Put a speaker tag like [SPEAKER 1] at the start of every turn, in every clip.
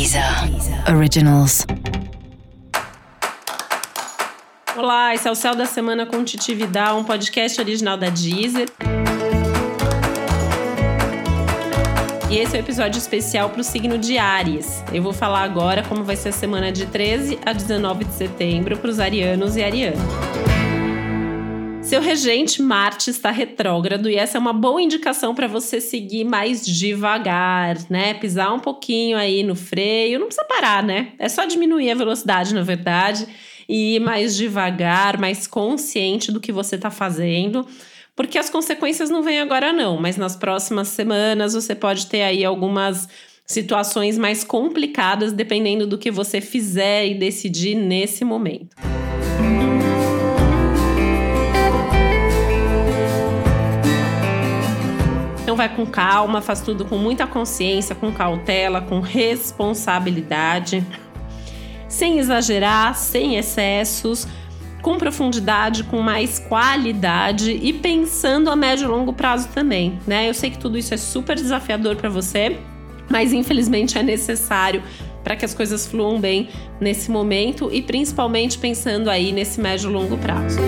[SPEAKER 1] Deezer Originals.
[SPEAKER 2] Olá, esse é o Céu da Semana com Titi Vidal, um podcast original da Deezer. E esse é o um episódio especial para o signo de Ares. Eu vou falar agora como vai ser a semana de 13 a 19 de setembro para os arianos e arianas. Seu regente Marte está retrógrado e essa é uma boa indicação para você seguir mais devagar, né? Pisar um pouquinho aí no freio, não precisa parar, né? É só diminuir a velocidade, na verdade, e ir mais devagar, mais consciente do que você está fazendo porque as consequências não vêm agora não, mas nas próximas semanas você pode ter aí algumas situações mais complicadas dependendo do que você fizer e decidir nesse momento. Vai com calma, faz tudo com muita consciência, com cautela, com responsabilidade, sem exagerar, sem excessos com profundidade, com mais qualidade e pensando a médio e longo prazo também, né? Eu sei que tudo isso é super desafiador para você, mas infelizmente é necessário para que as coisas fluam bem nesse momento e principalmente pensando aí nesse médio e longo prazo.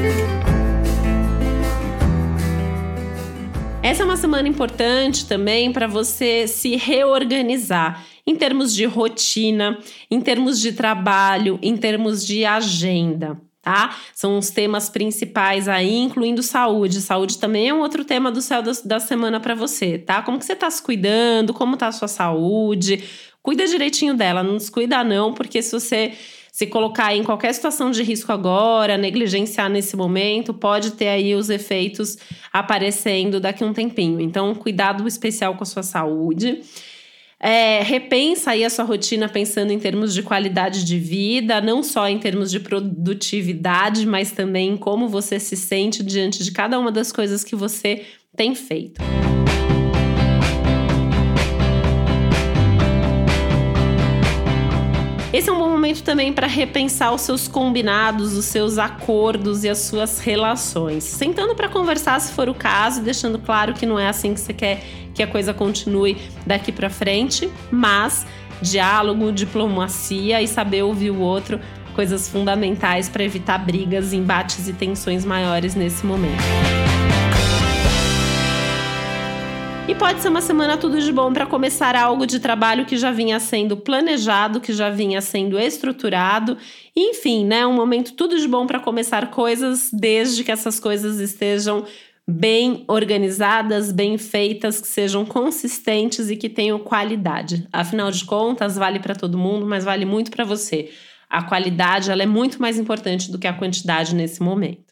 [SPEAKER 2] Essa é uma semana importante também para você se reorganizar em termos de rotina, em termos de trabalho, em termos de agenda tá? São os temas principais aí, incluindo saúde. Saúde também é um outro tema do céu da, semana para você, tá? Como que você tá se cuidando? Como tá a sua saúde? Cuida direitinho dela, não descuida não, porque se você se colocar em qualquer situação de risco agora, negligenciar nesse momento, pode ter aí os efeitos aparecendo daqui a um tempinho. Então, cuidado especial com a sua saúde. É, repensa aí a sua rotina pensando em termos de qualidade de vida, não só em termos de produtividade, mas também como você se sente diante de cada uma das coisas que você tem feito. Esse é um bom momento também para repensar os seus combinados, os seus acordos e as suas relações. Sentando para conversar se for o caso, deixando claro que não é assim que você quer que a coisa continue daqui para frente, mas diálogo, diplomacia e saber ouvir o outro, coisas fundamentais para evitar brigas, embates e tensões maiores nesse momento. E pode ser uma semana tudo de bom para começar algo de trabalho que já vinha sendo planejado, que já vinha sendo estruturado. Enfim, né? Um momento tudo de bom para começar coisas, desde que essas coisas estejam bem organizadas, bem feitas, que sejam consistentes e que tenham qualidade. Afinal de contas, vale para todo mundo, mas vale muito para você. A qualidade ela é muito mais importante do que a quantidade nesse momento.